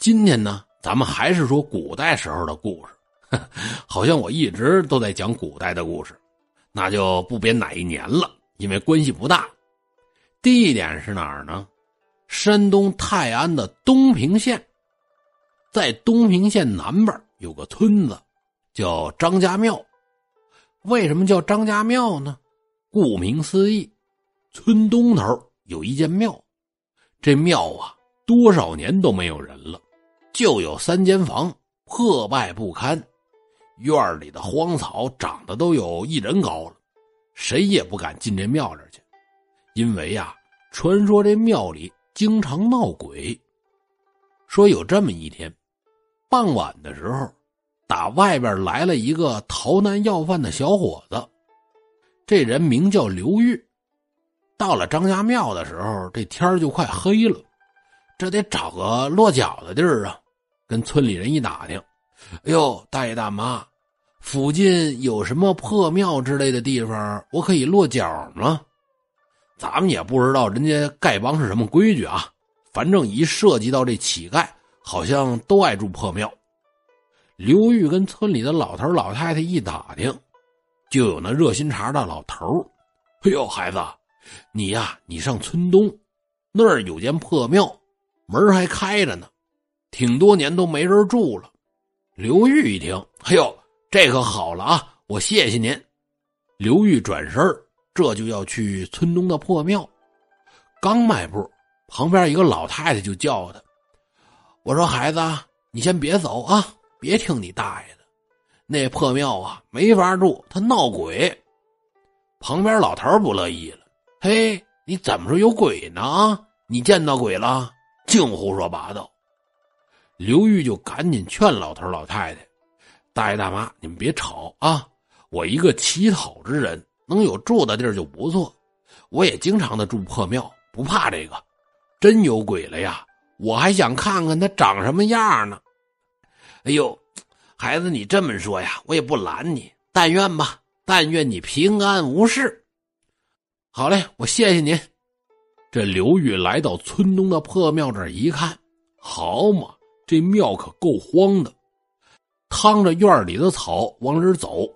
今天呢，咱们还是说古代时候的故事，好像我一直都在讲古代的故事，那就不编哪一年了，因为关系不大。地点是哪儿呢？山东泰安的东平县，在东平县南边有个村子，叫张家庙。为什么叫张家庙呢？顾名思义，村东头有一间庙，这庙啊，多少年都没有人了，就有三间房，破败不堪，院里的荒草长得都有一人高了，谁也不敢进这庙里去，因为呀，传说这庙里经常闹鬼。说有这么一天，傍晚的时候，打外边来了一个逃难要饭的小伙子。这人名叫刘玉，到了张家庙的时候，这天就快黑了，这得找个落脚的地儿啊。跟村里人一打听，哎呦，大爷大妈，附近有什么破庙之类的地方，我可以落脚吗？咱们也不知道人家丐帮是什么规矩啊，反正一涉及到这乞丐，好像都爱住破庙。刘玉跟村里的老头老太太一打听。就有那热心肠的老头哎呦，孩子，你呀，你上村东那儿有间破庙，门还开着呢，挺多年都没人住了。刘玉一听，哎呦，这可好了啊，我谢谢您。刘玉转身这就要去村东的破庙，刚迈步，旁边一个老太太就叫他：“我说孩子，你先别走啊，别听你大爷的。”那破庙啊，没法住，他闹鬼。旁边老头不乐意了：“嘿，你怎么说有鬼呢？啊，你见到鬼了？净胡说八道！”刘玉就赶紧劝老头老太太：“大爷大妈，你们别吵啊！我一个乞讨之人，能有住的地儿就不错。我也经常的住破庙，不怕这个。真有鬼了呀，我还想看看他长什么样呢。哎呦！”孩子，你这么说呀，我也不拦你。但愿吧，但愿你平安无事。好嘞，我谢谢您。这刘玉来到村东的破庙这一看，好嘛，这庙可够荒的。趟着院里的草往里走，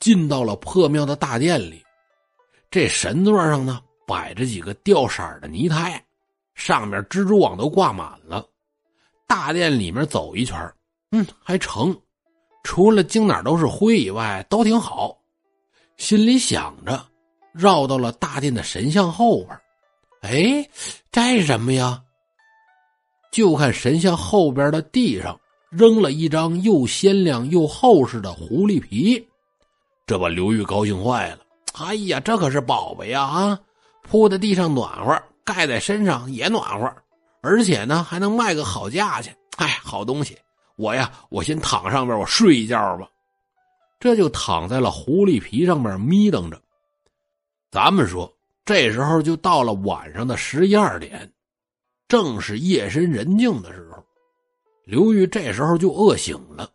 进到了破庙的大殿里。这神座上呢，摆着几个掉色的泥胎，上面蜘蛛网都挂满了。大殿里面走一圈，嗯，还成。除了经哪都是灰以外，都挺好。心里想着，绕到了大殿的神像后边。哎，这是什么呀？就看神像后边的地上扔了一张又鲜亮又厚实的狐狸皮，这把刘玉高兴坏了。哎呀，这可是宝贝呀！啊，铺在地上暖和，盖在身上也暖和，而且呢还能卖个好价钱。哎，好东西。我呀，我先躺上边，我睡一觉吧。这就躺在了狐狸皮上面眯瞪着。咱们说，这时候就到了晚上的十一二点，正是夜深人静的时候。刘玉这时候就饿醒了。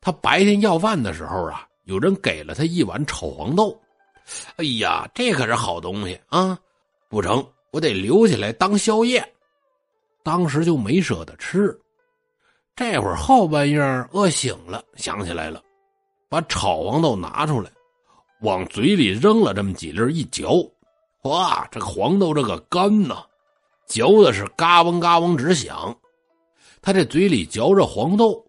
他白天要饭的时候啊，有人给了他一碗炒黄豆。哎呀，这可是好东西啊！不成，我得留起来当宵夜。当时就没舍得吃。这会儿后半夜饿醒了，想起来了，把炒黄豆拿出来，往嘴里扔了这么几粒，一嚼，哇，这个黄豆这个干呐，嚼的是嘎嘣嘎嘣直响。他这嘴里嚼着黄豆，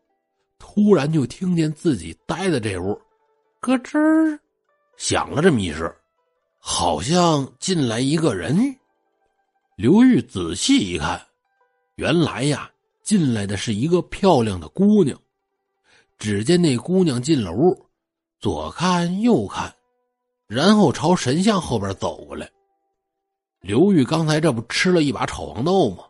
突然就听见自己待的这屋，咯吱响了这么一声，好像进来一个人。刘玉仔细一看，原来呀。进来的是一个漂亮的姑娘，只见那姑娘进了屋，左看右看，然后朝神像后边走过来。刘玉刚才这不吃了一把炒黄豆吗？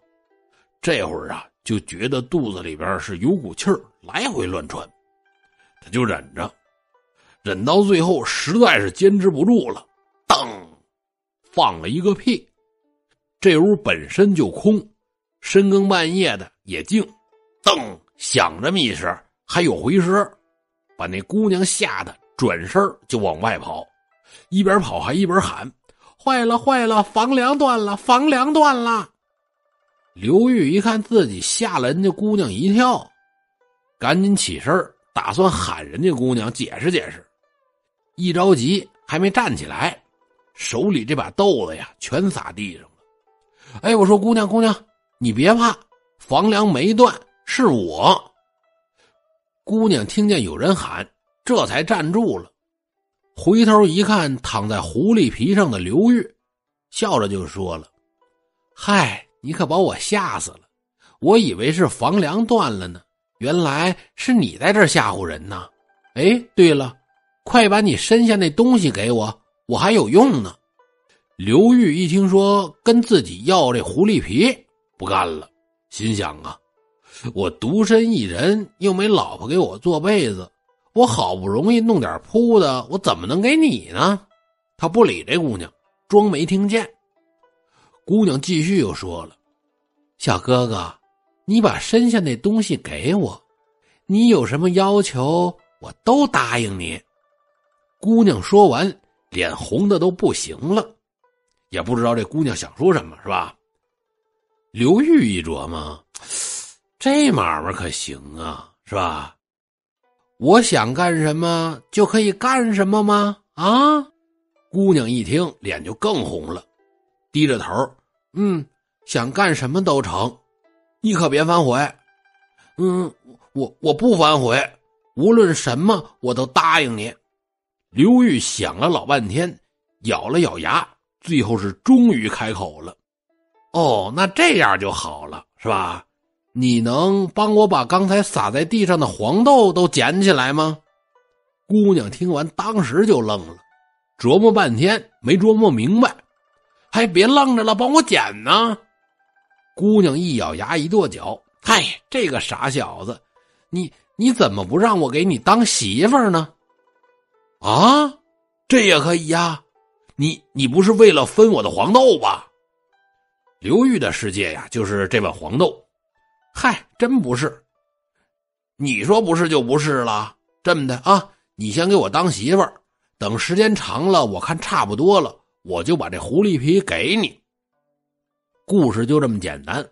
这会儿啊，就觉得肚子里边是有股气儿来回乱窜，他就忍着，忍到最后实在是坚持不住了，噔，放了一个屁。这屋本身就空。深更半夜的也静，噔响这么一声，还有回声，把那姑娘吓得转身就往外跑，一边跑还一边喊：“坏了坏了，房梁断了，房梁断了！”刘玉一看自己吓了人家姑娘一跳，赶紧起身打算喊人家姑娘解释解释。一着急，还没站起来，手里这把豆子呀，全撒地上了。哎，我说姑娘，姑娘，你别怕，房梁没断，是我。姑娘听见有人喊，这才站住了，回头一看，躺在狐狸皮上的刘玉，笑着就说了：“嗨，你可把我吓死了，我以为是房梁断了呢，原来是你在这吓唬人呢。哎，对了，快把你身下那东西给我，我还有用呢。”刘玉一听说跟自己要这狐狸皮，不干了，心想啊。我独身一人，又没老婆给我做被子，我好不容易弄点铺的，我怎么能给你呢？他不理这姑娘，装没听见。姑娘继续又说了：“小哥哥，你把身下那东西给我，你有什么要求，我都答应你。”姑娘说完，脸红的都不行了，也不知道这姑娘想说什么，是吧？刘玉一琢磨。这买卖可行啊，是吧？我想干什么就可以干什么吗？啊！姑娘一听，脸就更红了，低着头，嗯，想干什么都成，你可别反悔。嗯，我我不反悔，无论什么我都答应你。刘玉想了老半天，咬了咬牙，最后是终于开口了。哦，那这样就好了，是吧？你能帮我把刚才洒在地上的黄豆都捡起来吗？姑娘听完，当时就愣了，琢磨半天没琢磨明白，还别愣着了，帮我捡呢。姑娘一咬牙，一跺脚：“嗨，这个傻小子，你你怎么不让我给你当媳妇呢？啊，这也可以呀，你你不是为了分我的黄豆吧？刘玉的世界呀，就是这碗黄豆。”嗨，真不是。你说不是就不是了。这么的啊，你先给我当媳妇儿，等时间长了，我看差不多了，我就把这狐狸皮给你。故事就这么简单。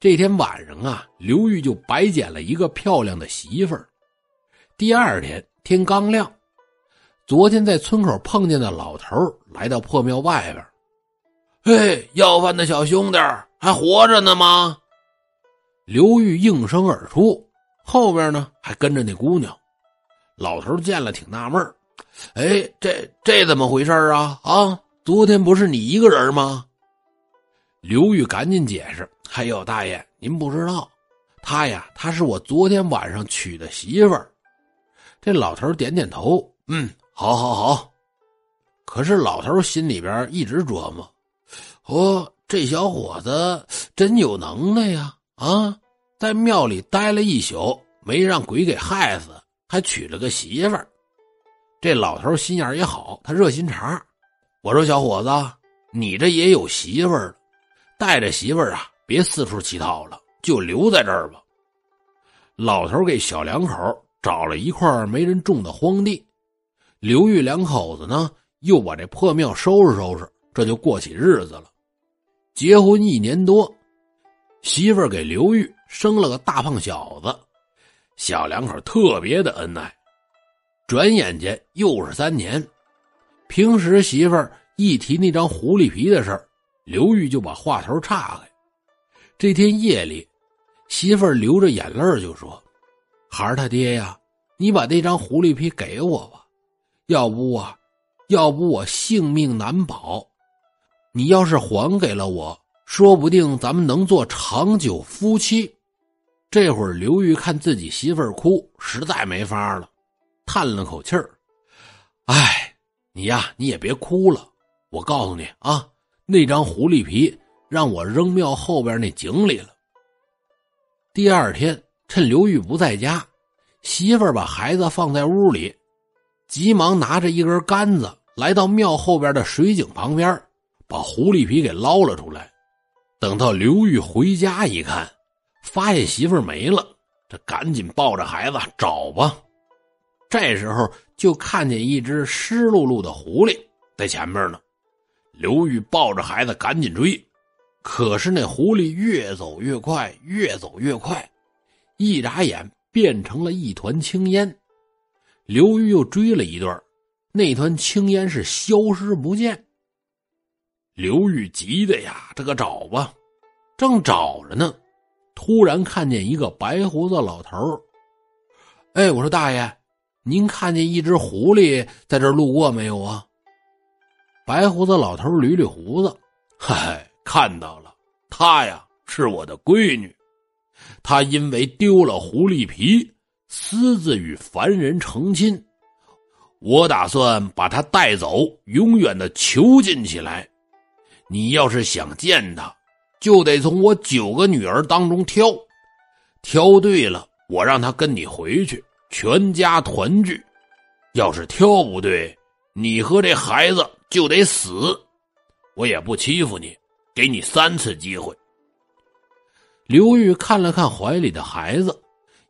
这天晚上啊，刘玉就白捡了一个漂亮的媳妇儿。第二天天刚亮，昨天在村口碰见的老头来到破庙外边。嘿，要饭的小兄弟还活着呢吗？刘玉应声而出，后边呢还跟着那姑娘。老头见了挺纳闷哎，这这怎么回事啊？啊，昨天不是你一个人吗？刘玉赶紧解释：“哎呦，大爷，您不知道，他呀，他是我昨天晚上娶的媳妇儿。”这老头点点头：“嗯，好，好，好。”可是老头心里边一直琢磨：“哦，这小伙子真有能耐呀。”啊，在庙里待了一宿，没让鬼给害死，还娶了个媳妇儿。这老头心眼也好，他热心肠。我说小伙子，你这也有媳妇儿了，带着媳妇儿啊，别四处乞讨了，就留在这儿吧。老头给小两口找了一块没人种的荒地，刘玉两口子呢，又把这破庙收拾收拾，这就过起日子了。结婚一年多。媳妇儿给刘玉生了个大胖小子，小两口特别的恩爱。转眼间又是三年，平时媳妇儿一提那张狐狸皮的事儿，刘玉就把话头岔开。这天夜里，媳妇儿流着眼泪就说：“孩儿他爹呀，你把那张狐狸皮给我吧，要不啊，要不我性命难保。你要是还给了我。”说不定咱们能做长久夫妻。这会儿刘玉看自己媳妇儿哭，实在没法了，叹了口气儿：“哎，你呀，你也别哭了。我告诉你啊，那张狐狸皮让我扔庙后边那井里了。”第二天，趁刘玉不在家，媳妇儿把孩子放在屋里，急忙拿着一根杆子来到庙后边的水井旁边，把狐狸皮给捞了出来。等到刘玉回家一看，发现媳妇没了，这赶紧抱着孩子找吧。这时候就看见一只湿漉漉的狐狸在前面呢。刘玉抱着孩子赶紧追，可是那狐狸越走越快，越走越快，一眨眼变成了一团青烟。刘玉又追了一段，那团青烟是消失不见。刘玉急的呀，这个找吧，正找着呢，突然看见一个白胡子老头哎，我说大爷，您看见一只狐狸在这路过没有啊？白胡子老头捋捋胡子，嗨，看到了，她呀是我的闺女，她因为丢了狐狸皮，私自与凡人成亲，我打算把她带走，永远的囚禁起来。你要是想见他，就得从我九个女儿当中挑，挑对了，我让他跟你回去，全家团聚；要是挑不对，你和这孩子。就得死，我也不欺负你，给你三次机会。刘玉看了看怀里的孩子，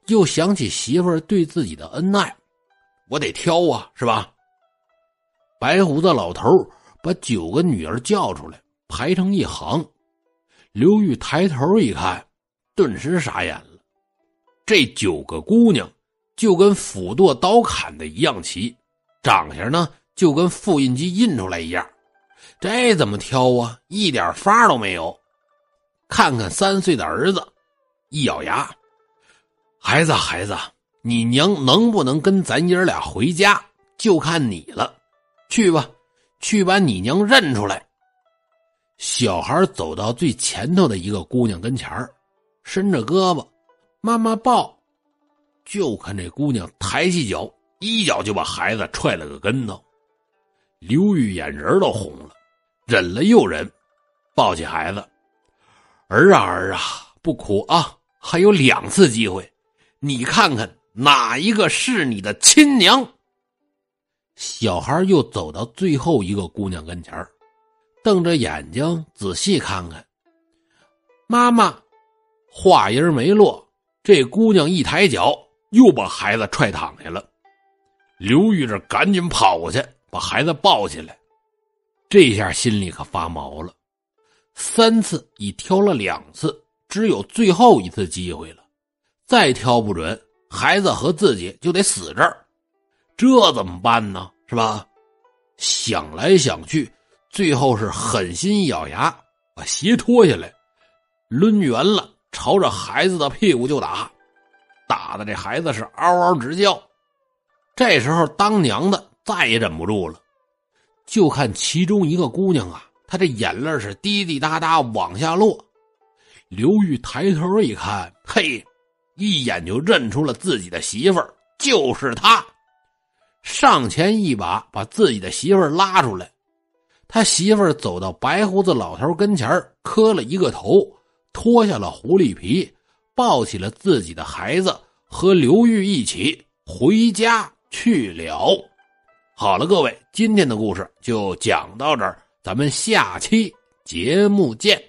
又想起媳妇儿对自己的恩爱，我得挑啊，是吧？白胡子老头把九个女儿叫出来，排成一行。刘玉抬头一看，顿时傻眼了。这九个姑娘就跟斧剁刀砍的一样齐，长相呢？就跟复印机印出来一样，这怎么挑啊？一点法都没有。看看三岁的儿子，一咬牙：“孩子，孩子，你娘能不能跟咱爷俩回家，就看你了。去吧，去把你娘认出来。”小孩走到最前头的一个姑娘跟前伸着胳膊：“妈妈抱。”就看这姑娘抬起脚，一脚就把孩子踹了个跟头。刘玉眼仁都红了，忍了又忍，抱起孩子，儿啊儿啊，不哭啊，还有两次机会，你看看哪一个是你的亲娘？小孩又走到最后一个姑娘跟前瞪着眼睛仔细看看。妈妈，话音没落，这姑娘一抬脚，又把孩子踹躺下了。刘玉这赶紧跑过去。把孩子抱起来，这下心里可发毛了。三次已挑了两次，只有最后一次机会了。再挑不准，孩子和自己就得死这儿，这怎么办呢？是吧？想来想去，最后是狠心一咬牙，把鞋脱下来，抡圆了，朝着孩子的屁股就打，打的这孩子是嗷嗷直叫。这时候当娘的。再也忍不住了，就看其中一个姑娘啊，她这眼泪是滴滴答答往下落。刘玉抬头一看，嘿，一眼就认出了自己的媳妇儿，就是她，上前一把把自己的媳妇儿拉出来。他媳妇儿走到白胡子老头跟前磕了一个头，脱下了狐狸皮，抱起了自己的孩子，和刘玉一起回家去了。好了，各位，今天的故事就讲到这儿，咱们下期节目见。